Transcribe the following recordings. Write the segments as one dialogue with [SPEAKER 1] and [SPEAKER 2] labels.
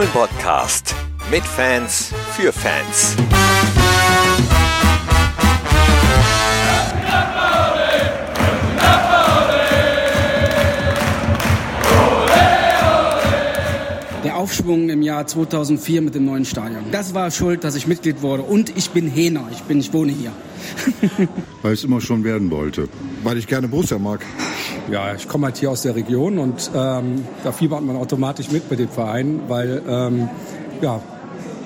[SPEAKER 1] Fohlen-Podcast. Mit Fans, für Fans.
[SPEAKER 2] Der Aufschwung im Jahr 2004 mit dem neuen Stadion. Das war schuld, dass ich Mitglied wurde. Und ich bin Hähner. Ich, bin, ich wohne hier.
[SPEAKER 3] Weil ich es immer schon werden wollte. Weil ich gerne Borussia mag.
[SPEAKER 4] Ja, ich komme halt hier aus der Region und ähm, da fiebert man automatisch mit bei dem Verein, weil ähm, ja,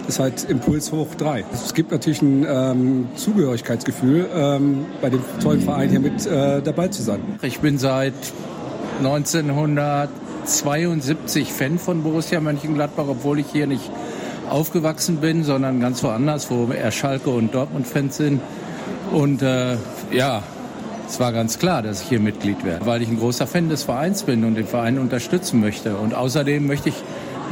[SPEAKER 4] ist halt Impuls hoch drei. Es gibt natürlich ein ähm, Zugehörigkeitsgefühl, ähm, bei dem tollen Verein hier mit äh, dabei zu sein.
[SPEAKER 5] Ich bin seit 1972 Fan von Borussia Mönchengladbach, obwohl ich hier nicht aufgewachsen bin, sondern ganz woanders, wo eher Schalke und Dortmund-Fans sind. Und äh, ja, es war ganz klar, dass ich hier Mitglied werde, weil ich ein großer Fan des Vereins bin und den Verein unterstützen möchte. Und außerdem möchte ich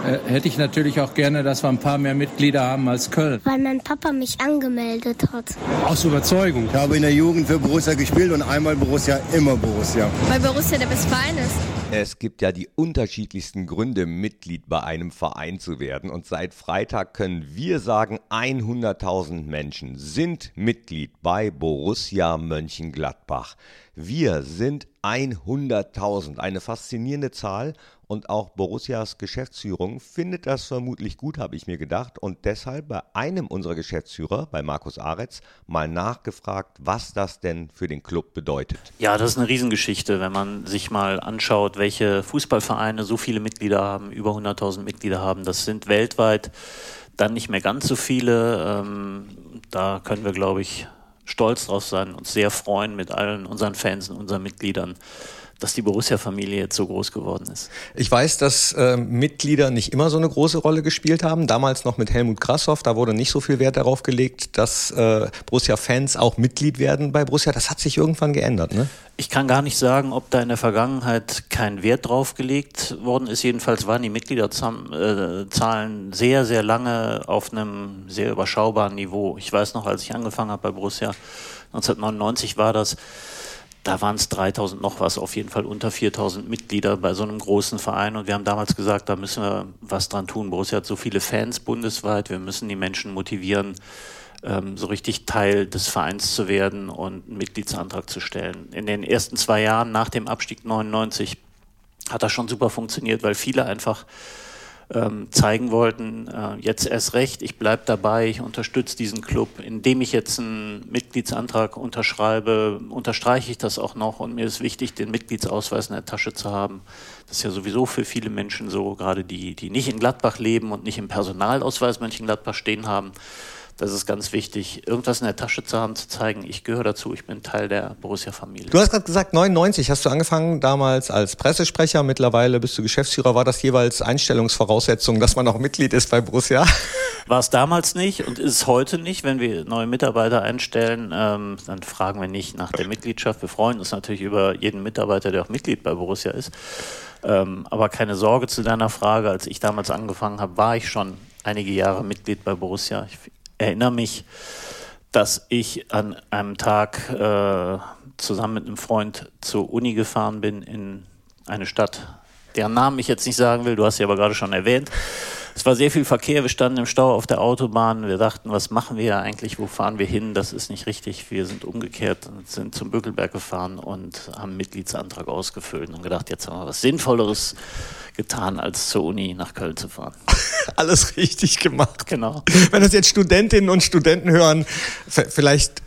[SPEAKER 5] äh, hätte ich natürlich auch gerne, dass wir ein paar mehr Mitglieder haben als Köln.
[SPEAKER 6] Weil mein Papa mich angemeldet hat.
[SPEAKER 4] Aus Überzeugung.
[SPEAKER 7] Ich habe in der Jugend für Borussia gespielt und einmal Borussia, immer Borussia.
[SPEAKER 8] Weil Borussia der beste Verein ist.
[SPEAKER 1] Es gibt ja die unterschiedlichsten Gründe, Mitglied bei einem Verein zu werden. Und seit Freitag können wir sagen, 100.000 Menschen sind Mitglied bei Borussia Mönchengladbach. Wir sind 100.000, eine faszinierende Zahl und auch Borussias Geschäftsführung findet das vermutlich gut, habe ich mir gedacht und deshalb bei einem unserer Geschäftsführer, bei Markus Aretz, mal nachgefragt, was das denn für den Club bedeutet.
[SPEAKER 9] Ja, das ist eine Riesengeschichte, wenn man sich mal anschaut, welche Fußballvereine so viele Mitglieder haben, über 100.000 Mitglieder haben. Das sind weltweit dann nicht mehr ganz so viele. Ähm, da können wir, glaube ich, stolz drauf sein, uns sehr freuen mit allen unseren Fans und unseren Mitgliedern, dass die Borussia-Familie jetzt so groß geworden ist.
[SPEAKER 10] Ich weiß, dass äh, Mitglieder nicht immer so eine große Rolle gespielt haben. Damals noch mit Helmut Krassoff, da wurde nicht so viel Wert darauf gelegt, dass äh, Borussia-Fans auch Mitglied werden bei Borussia. Das hat sich irgendwann geändert, ne?
[SPEAKER 9] Ich kann gar nicht sagen, ob da in der Vergangenheit kein Wert drauf gelegt worden ist. Jedenfalls waren die Mitgliederzahlen äh, sehr, sehr lange auf einem sehr überschaubaren Niveau. Ich weiß noch, als ich angefangen habe bei Borussia, 1999 war das, da waren es 3000 noch was, auf jeden Fall unter 4000 Mitglieder bei so einem großen Verein. Und wir haben damals gesagt, da müssen wir was dran tun. Borussia hat so viele Fans bundesweit, wir müssen die Menschen motivieren, ähm, so richtig Teil des Vereins zu werden und einen Mitgliedsantrag zu stellen. In den ersten zwei Jahren nach dem Abstieg 99 hat das schon super funktioniert, weil viele einfach ähm, zeigen wollten, äh, jetzt erst recht, ich bleibe dabei, ich unterstütze diesen Club. Indem ich jetzt einen Mitgliedsantrag unterschreibe, unterstreiche ich das auch noch und mir ist wichtig, den Mitgliedsausweis in der Tasche zu haben. Das ist ja sowieso für viele Menschen so, gerade die, die nicht in Gladbach leben und nicht im Personalausweis Mönchengladbach stehen haben das ist ganz wichtig, irgendwas in der Tasche zu haben, zu zeigen, ich gehöre dazu, ich bin Teil der Borussia-Familie.
[SPEAKER 10] Du hast gerade gesagt, 99 hast du angefangen, damals als Pressesprecher, mittlerweile bist du Geschäftsführer. War das jeweils Einstellungsvoraussetzung, dass man auch Mitglied ist bei Borussia?
[SPEAKER 9] War es damals nicht und ist es heute nicht. Wenn wir neue Mitarbeiter einstellen, ähm, dann fragen wir nicht nach der Mitgliedschaft. Wir freuen uns natürlich über jeden Mitarbeiter, der auch Mitglied bei Borussia ist. Ähm, aber keine Sorge zu deiner Frage. Als ich damals angefangen habe, war ich schon einige Jahre Mitglied bei Borussia. Ich erinnere mich, dass ich an einem Tag äh, zusammen mit einem Freund zur Uni gefahren bin in eine Stadt, deren Namen ich jetzt nicht sagen will, du hast sie aber gerade schon erwähnt. Es war sehr viel Verkehr, wir standen im Stau auf der Autobahn, wir dachten, was machen wir eigentlich, wo fahren wir hin, das ist nicht richtig. Wir sind umgekehrt sind zum Bökelberg gefahren und haben einen Mitgliedsantrag ausgefüllt und gedacht, jetzt haben wir was Sinnvolleres getan, als zur Uni nach Köln zu fahren.
[SPEAKER 10] Alles richtig gemacht.
[SPEAKER 9] Genau.
[SPEAKER 10] Wenn das jetzt Studentinnen und Studenten hören, vielleicht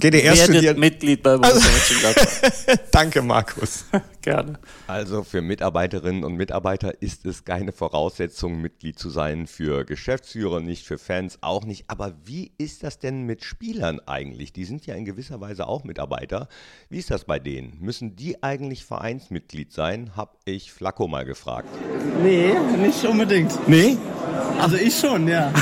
[SPEAKER 10] GDR
[SPEAKER 9] Werdet
[SPEAKER 10] studiert.
[SPEAKER 9] Mitglied bei Borussia Mönchengladbach.
[SPEAKER 10] Danke, Markus.
[SPEAKER 9] Gerne.
[SPEAKER 1] Also für Mitarbeiterinnen und Mitarbeiter ist es keine Voraussetzung, Mitglied zu sein. Für Geschäftsführer nicht, für Fans auch nicht. Aber wie ist das denn mit Spielern eigentlich? Die sind ja in gewisser Weise auch Mitarbeiter. Wie ist das bei denen? Müssen die eigentlich Vereinsmitglied sein? Hab ich Flacco mal gefragt.
[SPEAKER 11] Nee, nicht unbedingt.
[SPEAKER 10] Nee?
[SPEAKER 11] Also ich schon, ja.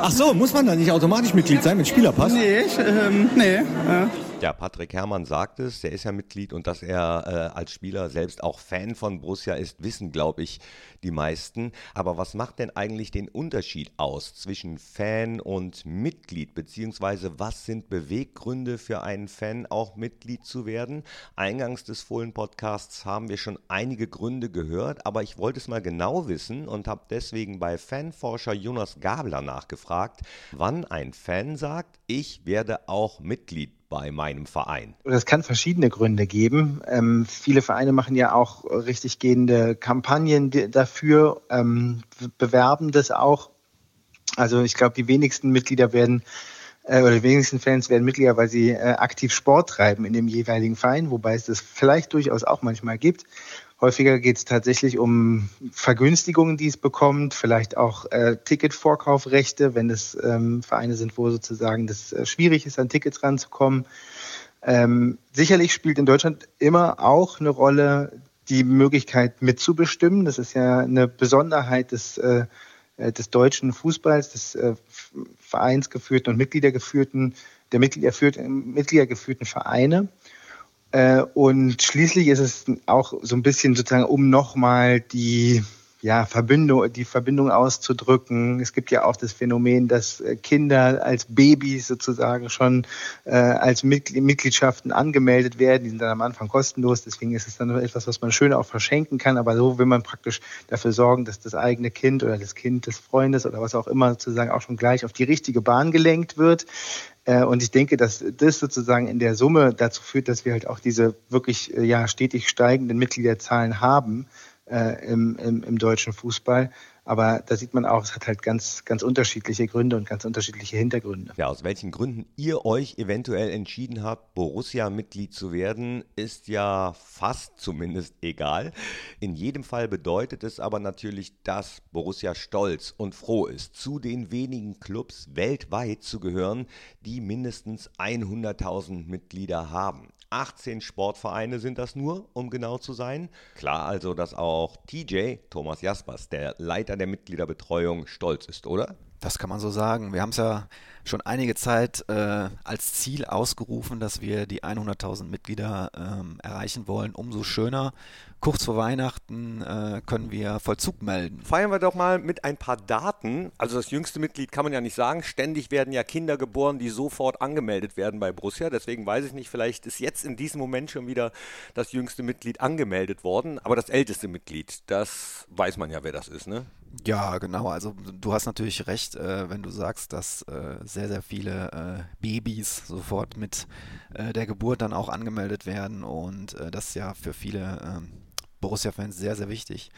[SPEAKER 10] Ach so, muss man da nicht automatisch Mitglied sein mit Spielerpass?
[SPEAKER 11] Nee, ich, ähm, nee. Äh,
[SPEAKER 1] Ja, Patrick Herrmann sagt es, der ist ja Mitglied und dass er äh, als Spieler selbst auch Fan von Borussia ist, wissen, glaube ich, die meisten. Aber was macht denn eigentlich den Unterschied aus zwischen Fan und Mitglied? Beziehungsweise was sind Beweggründe für einen Fan, auch Mitglied zu werden? Eingangs des Fohlen-Podcasts haben wir schon einige Gründe gehört, aber ich wollte es mal genau wissen und habe deswegen bei Fanforscher Jonas Gabler nachgefragt, wann ein Fan sagt, ich werde auch Mitglied bei meinem Verein?
[SPEAKER 12] Das kann verschiedene Gründe geben. Ähm, viele Vereine machen ja auch richtig gehende Kampagnen dafür, ähm, bewerben das auch. Also ich glaube, die wenigsten Mitglieder werden äh, oder die wenigsten Fans werden Mitglieder, weil sie äh, aktiv Sport treiben in dem jeweiligen Verein, wobei es das vielleicht durchaus auch manchmal gibt. Häufiger geht es tatsächlich um Vergünstigungen, die es bekommt, vielleicht auch äh, Ticketvorkaufrechte, wenn es ähm, Vereine sind, wo sozusagen das äh, schwierig ist, an Tickets ranzukommen. Ähm, sicherlich spielt in Deutschland immer auch eine Rolle die Möglichkeit mitzubestimmen. Das ist ja eine Besonderheit des, äh, äh des deutschen Fußballs, des äh, vereinsgeführten und Mitgliedergeführten, der Mitgliedergeführten, Mitgliedergeführten Vereine. Äh, und schließlich ist es auch so ein bisschen sozusagen, um nochmal die ja, Verbindung, die Verbindung auszudrücken. Es gibt ja auch das Phänomen, dass äh, Kinder als Babys sozusagen schon äh, als Mitgliedschaften angemeldet werden. Die sind dann am Anfang kostenlos. Deswegen ist es dann etwas, was man schön auch verschenken kann. Aber so will man praktisch dafür sorgen, dass das eigene Kind oder das Kind des Freundes oder was auch immer sozusagen auch schon gleich auf die richtige Bahn gelenkt wird. Äh, und ich denke, dass das sozusagen in der Summe dazu führt, dass wir halt auch diese wirklich äh, ja, stetig steigenden Mitgliederzahlen haben äh, im, im, im deutschen Fußball. Aber da sieht man auch, es hat halt ganz, ganz unterschiedliche Gründe und ganz unterschiedliche Hintergründe.
[SPEAKER 1] Ja, aus welchen Gründen ihr euch eventuell entschieden habt, Borussia-Mitglied zu werden, ist ja fast zumindest egal. In jedem Fall bedeutet es aber natürlich, dass Borussia stolz und froh ist, zu den wenigen Clubs weltweit zu gehören, die mindestens 100.000 Mitglieder haben. 18 Sportvereine sind das nur, um genau zu sein. Klar also, dass auch TJ, Thomas Jaspers, der Leiter der Mitgliederbetreuung, stolz ist, oder?
[SPEAKER 13] Das kann man so sagen. Wir haben es ja schon einige Zeit äh, als Ziel ausgerufen, dass wir die 100.000 Mitglieder ähm, erreichen wollen. Umso schöner. Kurz vor Weihnachten äh, können wir Vollzug melden.
[SPEAKER 1] Feiern wir doch mal mit ein paar Daten. Also das jüngste Mitglied kann man ja nicht sagen. Ständig werden ja Kinder geboren, die sofort angemeldet werden bei Borussia. Deswegen weiß ich nicht, vielleicht ist jetzt in diesem Moment schon wieder das jüngste Mitglied angemeldet worden. Aber das älteste Mitglied, das weiß man ja, wer das ist, ne?
[SPEAKER 13] Ja, genau. Also du hast natürlich recht, äh, wenn du sagst, dass äh, sehr, sehr viele äh, Babys sofort mit äh, der Geburt dann auch angemeldet werden und äh, das ja für viele ähm, Borussia-Fans sehr, sehr wichtig.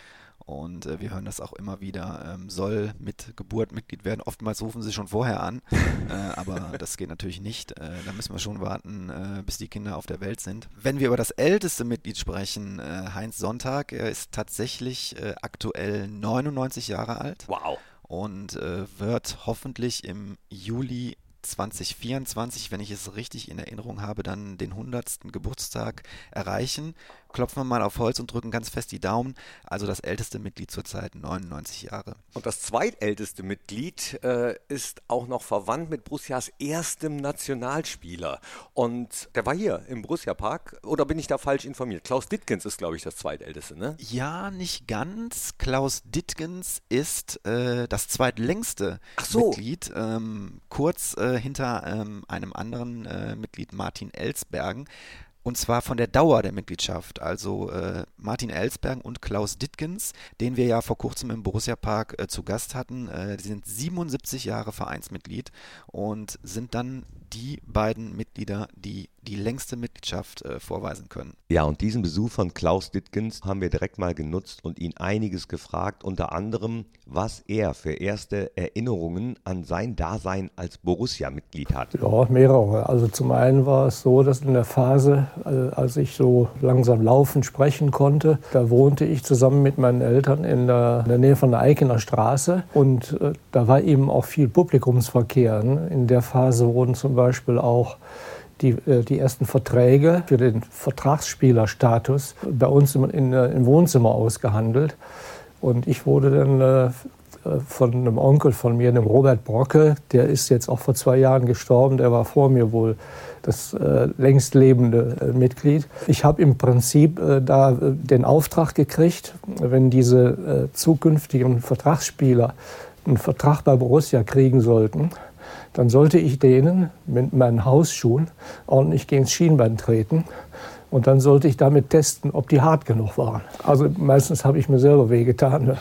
[SPEAKER 13] Und äh, wir hören das auch immer wieder, ähm, soll mit Geburt Mitglied werden. Oftmals rufen sie schon vorher an, äh, aber das geht natürlich nicht. Äh, da müssen wir schon warten, äh, bis die Kinder auf der Welt sind. Wenn wir über das älteste Mitglied sprechen, äh, Heinz Sonntag, er ist tatsächlich äh, aktuell 99 Jahre alt.
[SPEAKER 1] Wow.
[SPEAKER 13] Und wird hoffentlich im Juli 2024, wenn ich es richtig in Erinnerung habe, dann den 100. Geburtstag erreichen klopfen wir mal auf Holz und drücken ganz fest die Daumen. Also das älteste Mitglied zurzeit 99 Jahre.
[SPEAKER 1] Und das zweitälteste Mitglied äh, ist auch noch verwandt mit Borussias erstem Nationalspieler. Und der war hier im Borussia Park. Oder bin ich da falsch informiert? Klaus Dittgens ist, glaube ich, das zweitälteste, ne?
[SPEAKER 13] Ja, nicht ganz. Klaus Dittgens ist äh, das zweitlängste
[SPEAKER 1] so.
[SPEAKER 13] Mitglied. Ähm, kurz äh, hinter ähm, einem anderen äh, Mitglied, Martin Elsbergen. Und zwar von der Dauer der Mitgliedschaft. Also äh, Martin Ellsberg und Klaus Dittgens, den wir ja vor kurzem im Borussia Park äh, zu Gast hatten, äh, die sind 77 Jahre Vereinsmitglied und sind dann die beiden Mitglieder, die die längste Mitgliedschaft äh, vorweisen können.
[SPEAKER 1] Ja, und diesen Besuch von Klaus Dittgens haben wir direkt mal genutzt und ihn einiges gefragt, unter anderem, was er für erste Erinnerungen an sein Dasein als Borussia-Mitglied hat.
[SPEAKER 14] Ja, mehrere. Also zum einen war es so, dass in der Phase, äh, als ich so langsam laufen, sprechen konnte, da wohnte ich zusammen mit meinen Eltern in der, in der Nähe von der Eikener Straße und äh, da war eben auch viel Publikumsverkehr. Ne? In der Phase wurden zum Beispiel auch die, äh, die ersten Verträge für den Vertragsspielerstatus bei uns im, in, äh, im Wohnzimmer ausgehandelt. Und ich wurde dann äh, von einem Onkel von mir, dem Robert Brocke, der ist jetzt auch vor zwei Jahren gestorben, der war vor mir wohl das längst lebende Mitglied. Ich habe im Prinzip da den Auftrag gekriegt, wenn diese zukünftigen Vertragsspieler einen Vertrag bei Borussia kriegen sollten, dann sollte ich denen mit meinen Hausschuhen ordentlich gegen das Schienbein treten. Und dann sollte ich damit testen, ob die hart genug waren. Also meistens habe ich mir selber wehgetan.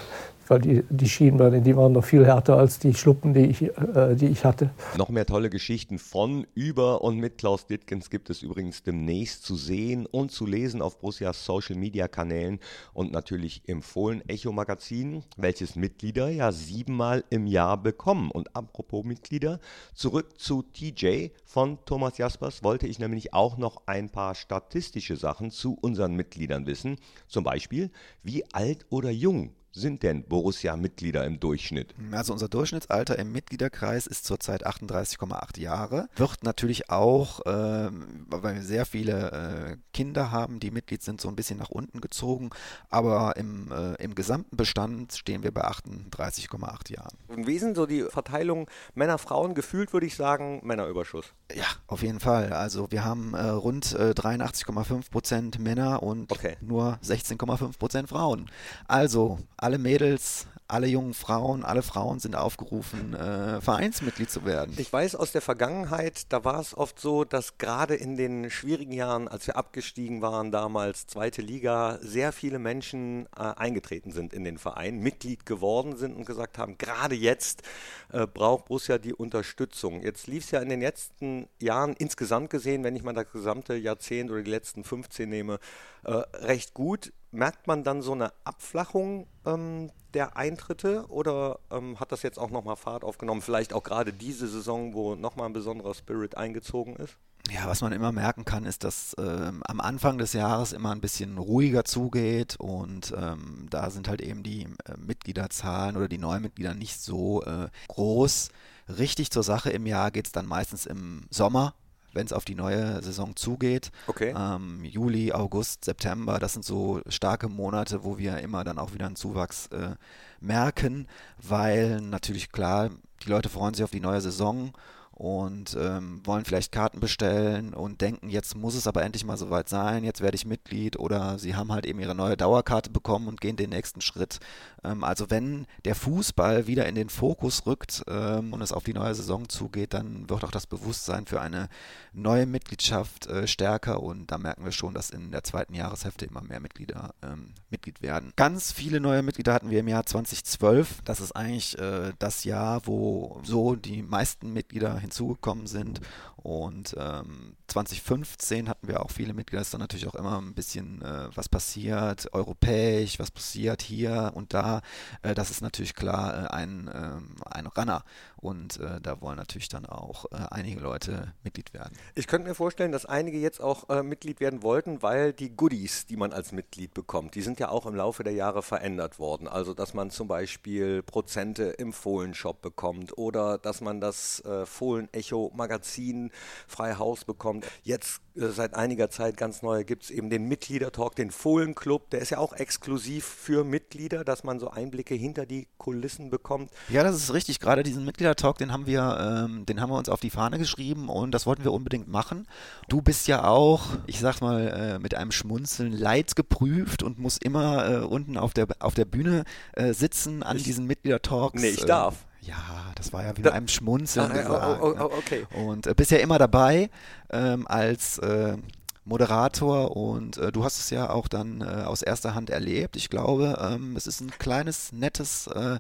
[SPEAKER 14] Weil die, die Schienbeine, die waren noch viel härter als die Schluppen, die ich, äh, die ich hatte.
[SPEAKER 1] Noch mehr tolle Geschichten von, über und mit Klaus Dittgens gibt es übrigens demnächst zu sehen und zu lesen auf Borussias Social Media Kanälen und natürlich im Fohlen Echo Magazin, welches Mitglieder ja siebenmal im Jahr bekommen. Und apropos Mitglieder, zurück zu TJ von Thomas Jaspers wollte ich nämlich auch noch ein paar statistische Sachen zu unseren Mitgliedern wissen. Zum Beispiel, wie alt oder jung sind denn Borussia-Mitglieder im Durchschnitt?
[SPEAKER 13] Also unser Durchschnittsalter im Mitgliederkreis ist zurzeit 38,8 Jahre. Wird natürlich auch, äh, weil wir sehr viele äh, Kinder haben, die Mitglied sind, so ein bisschen nach unten gezogen. Aber im, äh, im gesamten Bestand stehen wir bei 38,8 Jahren.
[SPEAKER 1] Und wie sind so die Verteilung Männer-Frauen? Gefühlt würde ich sagen, Männerüberschuss.
[SPEAKER 13] Ja, auf jeden Fall. Also wir haben äh, rund 83,5 äh, Prozent Männer und okay. nur 16,5 Prozent Frauen. Also alle Mädels alle jungen Frauen, alle Frauen sind aufgerufen, äh, Vereinsmitglied zu werden.
[SPEAKER 1] Ich weiß aus der Vergangenheit, da war es oft so, dass gerade in den schwierigen Jahren, als wir abgestiegen waren, damals zweite Liga, sehr viele Menschen äh, eingetreten sind in den Verein, Mitglied geworden sind und gesagt haben, gerade jetzt äh, braucht Borussia die Unterstützung. Jetzt lief es ja in den letzten Jahren insgesamt gesehen, wenn ich mal das gesamte Jahrzehnt oder die letzten 15 nehme, äh, recht gut merkt man dann so eine Abflachung ähm, der Eintritte oder ähm, hat das jetzt auch nochmal Fahrt aufgenommen? Vielleicht auch gerade diese Saison, wo nochmal ein besonderer Spirit eingezogen ist?
[SPEAKER 13] Ja, was man immer merken kann, ist, dass ähm, am Anfang des Jahres immer ein bisschen ruhiger zugeht und ähm, da sind halt eben die äh, Mitgliederzahlen oder die Neumitglieder nicht so äh, groß. Richtig zur Sache im Jahr geht es dann meistens im Sommer, wenn es auf die neue Saison zugeht.
[SPEAKER 1] Okay.
[SPEAKER 13] Ähm, Juli, August, September, das sind so starke Monate, wo wir immer dann auch wieder einen Zuwachs äh, merken, weil natürlich klar, die Leute freuen sich auf die neue Saison und ähm, wollen vielleicht Karten bestellen und denken, jetzt muss es aber endlich mal soweit sein, jetzt werde ich Mitglied oder sie haben halt eben ihre neue Dauerkarte bekommen und gehen den nächsten Schritt. Ähm, also wenn der Fußball wieder in den Fokus rückt ähm, und es auf die neue Saison zugeht, dann wird auch das Bewusstsein für eine neue Mitgliedschaft äh, stärker und da merken wir schon, dass in der zweiten Jahreshälfte immer mehr Mitglieder ähm, Mitglied werden. Ganz viele neue Mitglieder hatten wir im Jahr 2012. Das ist eigentlich äh, das Jahr, wo so die meisten Mitglieder hinzugekommen sind. Und ähm, 2015 hatten wir auch viele Mitglieder, ist dann natürlich auch immer ein bisschen, äh, was passiert, europäisch, was passiert hier und da. Äh, das ist natürlich klar äh, ein, ähm, ein Runner. Und äh, da wollen natürlich dann auch äh, einige Leute Mitglied werden.
[SPEAKER 1] Ich könnte mir vorstellen, dass einige jetzt auch äh, Mitglied werden wollten, weil die Goodies, die man als Mitglied bekommt, die sind ja auch im Laufe der Jahre verändert worden. Also, dass man zum Beispiel Prozente im Fohlenshop bekommt oder dass man das Fohlen-Echo-Magazin frei Haus bekommt. Jetzt äh, seit einiger Zeit ganz neu gibt es eben den Mitgliedertalk, den Fohlenclub. Der ist ja auch exklusiv für Mitglieder, dass man so Einblicke hinter die Kulissen bekommt.
[SPEAKER 13] Ja, das ist richtig. Gerade diesen Mitgliedertalk, den haben wir, ähm, den haben wir uns auf die Fahne geschrieben und das wollten wir unbedingt machen. Du bist ja auch, ich sag mal, äh, mit einem Schmunzeln leidgeprüft und musst immer äh, unten auf der, auf der Bühne äh, sitzen an ich, diesen Mitgliedertalks.
[SPEAKER 1] Nee, ich darf.
[SPEAKER 13] Ja, das war ja wie da, einem Schmunzeln.
[SPEAKER 1] Ah, gesagt, oh, oh, oh, okay.
[SPEAKER 13] Und äh, bist ja immer dabei ähm, als äh, Moderator und äh, du hast es ja auch dann äh, aus erster Hand erlebt. Ich glaube, ähm, es ist ein kleines, nettes äh,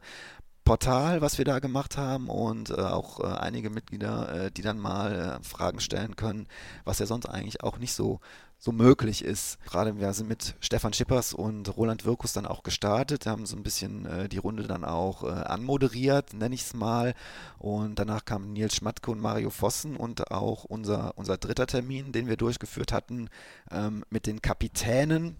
[SPEAKER 13] Portal, was wir da gemacht haben und äh, auch äh, einige Mitglieder, äh, die dann mal Fragen stellen können, was ja sonst eigentlich auch nicht so so möglich ist. Gerade wir sind mit Stefan Schippers und Roland Wirkus dann auch gestartet, haben so ein bisschen äh, die Runde dann auch äh, anmoderiert, nenne ich es mal. Und danach kamen Nils Schmatke und Mario Vossen und auch unser, unser dritter Termin, den wir durchgeführt hatten, ähm, mit den Kapitänen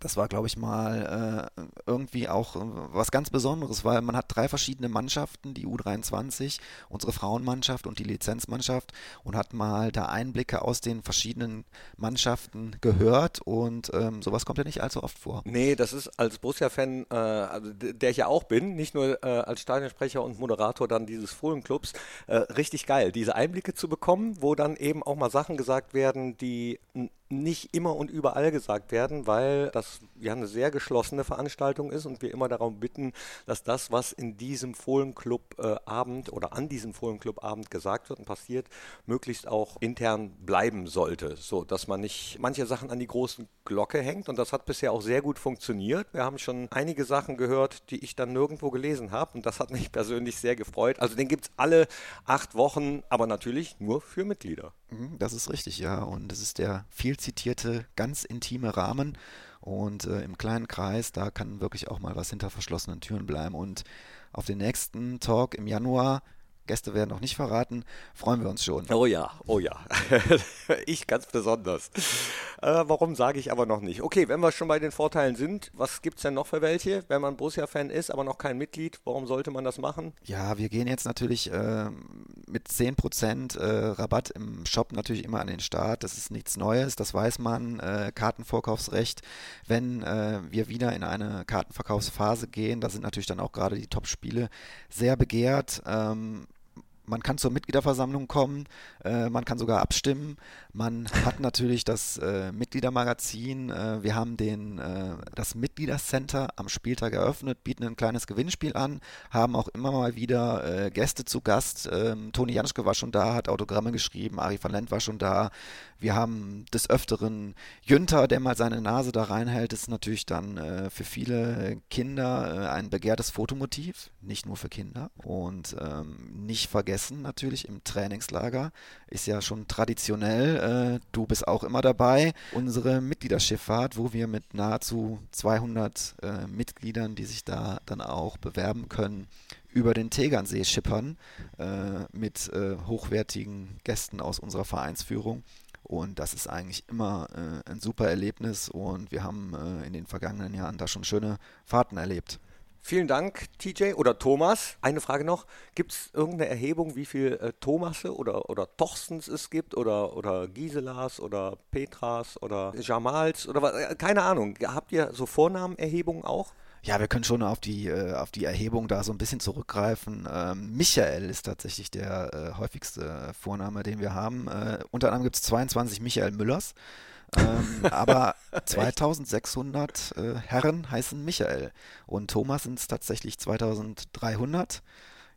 [SPEAKER 13] das war, glaube ich, mal äh, irgendwie auch was ganz Besonderes, weil man hat drei verschiedene Mannschaften, die U23, unsere Frauenmannschaft und die Lizenzmannschaft und hat mal da Einblicke aus den verschiedenen Mannschaften gehört und ähm, sowas kommt ja nicht allzu oft vor.
[SPEAKER 10] Nee, das ist als Borussia-Fan, äh, also der ich ja auch bin, nicht nur äh, als Stadionsprecher und Moderator dann dieses Fohlenclubs, äh, richtig geil, diese Einblicke zu bekommen, wo dann eben auch mal Sachen gesagt werden, die nicht immer und überall gesagt werden, weil das ja eine sehr geschlossene Veranstaltung ist und wir immer darum bitten, dass das, was in diesem Fohlenclub-Abend äh, oder an diesem Fohlenclub-Abend gesagt wird und passiert, möglichst auch intern bleiben sollte, so dass man nicht manche Sachen an die großen Glocke hängt und das hat bisher auch sehr gut funktioniert. Wir haben schon einige Sachen gehört, die ich dann nirgendwo gelesen habe und das hat mich persönlich sehr gefreut. Also den gibt es alle acht Wochen, aber natürlich nur für Mitglieder.
[SPEAKER 13] Mhm, das ist richtig, ja. Und es ist der viel zitierte, ganz intime Rahmen. Und äh, im kleinen Kreis, da kann wirklich auch mal was hinter verschlossenen Türen bleiben. Und auf den nächsten Talk im Januar Gäste werden noch nicht verraten, freuen wir uns schon.
[SPEAKER 10] Oh ja, oh ja. ich ganz besonders. Äh, warum sage ich aber noch nicht? Okay, wenn wir schon bei den Vorteilen sind, was gibt es denn noch für welche? Wenn man Borussia-Fan ist, aber noch kein Mitglied, warum sollte man das machen?
[SPEAKER 13] Ja, wir gehen jetzt natürlich äh, mit 10% äh, Rabatt im Shop natürlich immer an den Start. Das ist nichts Neues, das weiß man. Äh, Kartenvorkaufsrecht. Wenn äh, wir wieder in eine Kartenverkaufsphase gehen, da sind natürlich dann auch gerade die Top-Spiele sehr begehrt. Ähm, man kann zur Mitgliederversammlung kommen, äh, man kann sogar abstimmen. Man hat natürlich das äh, Mitgliedermagazin. Äh, wir haben den, äh, das Mitgliedercenter am Spieltag eröffnet, bieten ein kleines Gewinnspiel an, haben auch immer mal wieder äh, Gäste zu Gast. Ähm, Toni Janschke war schon da, hat Autogramme geschrieben, Ari van Lent war schon da. Wir haben des Öfteren Jünter, der mal seine Nase da reinhält. Ist natürlich dann äh, für viele Kinder ein begehrtes Fotomotiv, nicht nur für Kinder. Und ähm, nicht vergessen natürlich im Trainingslager ist ja schon traditionell äh, du bist auch immer dabei. Unsere Mitgliederschifffahrt, wo wir mit nahezu 200 äh, Mitgliedern, die sich da dann auch bewerben können, über den Tegernsee schippern äh, mit hochwertigen Gästen aus unserer Vereinsführung. Und das ist eigentlich immer ein super Erlebnis und wir haben in den vergangenen Jahren da schon schöne Fahrten erlebt.
[SPEAKER 10] Vielen Dank, TJ oder Thomas. Eine Frage noch: Gibt es irgendeine Erhebung, wie viele äh, Thomasse oder, oder Torstens es gibt oder, oder Giselas oder Petras oder Jamals oder was? Äh, keine Ahnung. Habt ihr so Vornamenerhebungen auch?
[SPEAKER 13] Ja, wir können schon auf die, äh, auf die Erhebung da so ein bisschen zurückgreifen. Ähm, Michael ist tatsächlich der äh, häufigste Vorname, den wir haben. Äh, unter anderem gibt es 22 Michael Müllers. Ähm, aber 2600 äh, Herren heißen Michael und Thomas sind es tatsächlich 2300.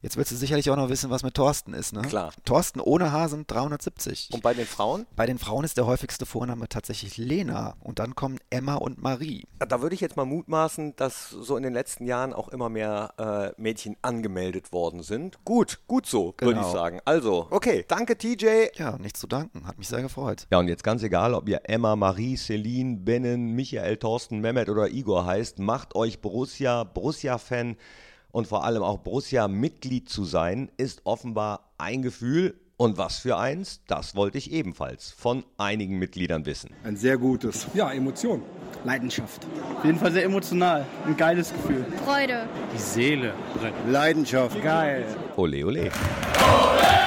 [SPEAKER 13] Jetzt willst du sicherlich auch noch wissen, was mit Thorsten ist, ne?
[SPEAKER 10] Klar.
[SPEAKER 13] Thorsten ohne H sind 370.
[SPEAKER 10] Und bei den Frauen?
[SPEAKER 13] Bei den Frauen ist der häufigste Vorname tatsächlich Lena. Und dann kommen Emma und Marie.
[SPEAKER 10] Da würde ich jetzt mal mutmaßen, dass so in den letzten Jahren auch immer mehr äh, Mädchen angemeldet worden sind. Gut, gut so, genau. würde ich sagen. Also, okay, danke TJ.
[SPEAKER 13] Ja, nichts zu danken. Hat mich sehr gefreut.
[SPEAKER 1] Ja, und jetzt ganz egal, ob ihr Emma, Marie, Celine, Bennen, Michael, Thorsten, Mehmet oder Igor heißt, macht euch Borussia, Borussia-Fan und vor allem auch Borussia-Mitglied zu sein, ist offenbar ein Gefühl. Und was für eins, das wollte ich ebenfalls von einigen Mitgliedern wissen.
[SPEAKER 3] Ein sehr gutes.
[SPEAKER 2] Ja, Emotion. Leidenschaft.
[SPEAKER 11] Auf jeden Fall sehr emotional. Ein geiles Gefühl.
[SPEAKER 8] Freude.
[SPEAKER 5] Die Seele brennt.
[SPEAKER 7] Leidenschaft.
[SPEAKER 11] Geil.
[SPEAKER 1] Ole, ole. ole.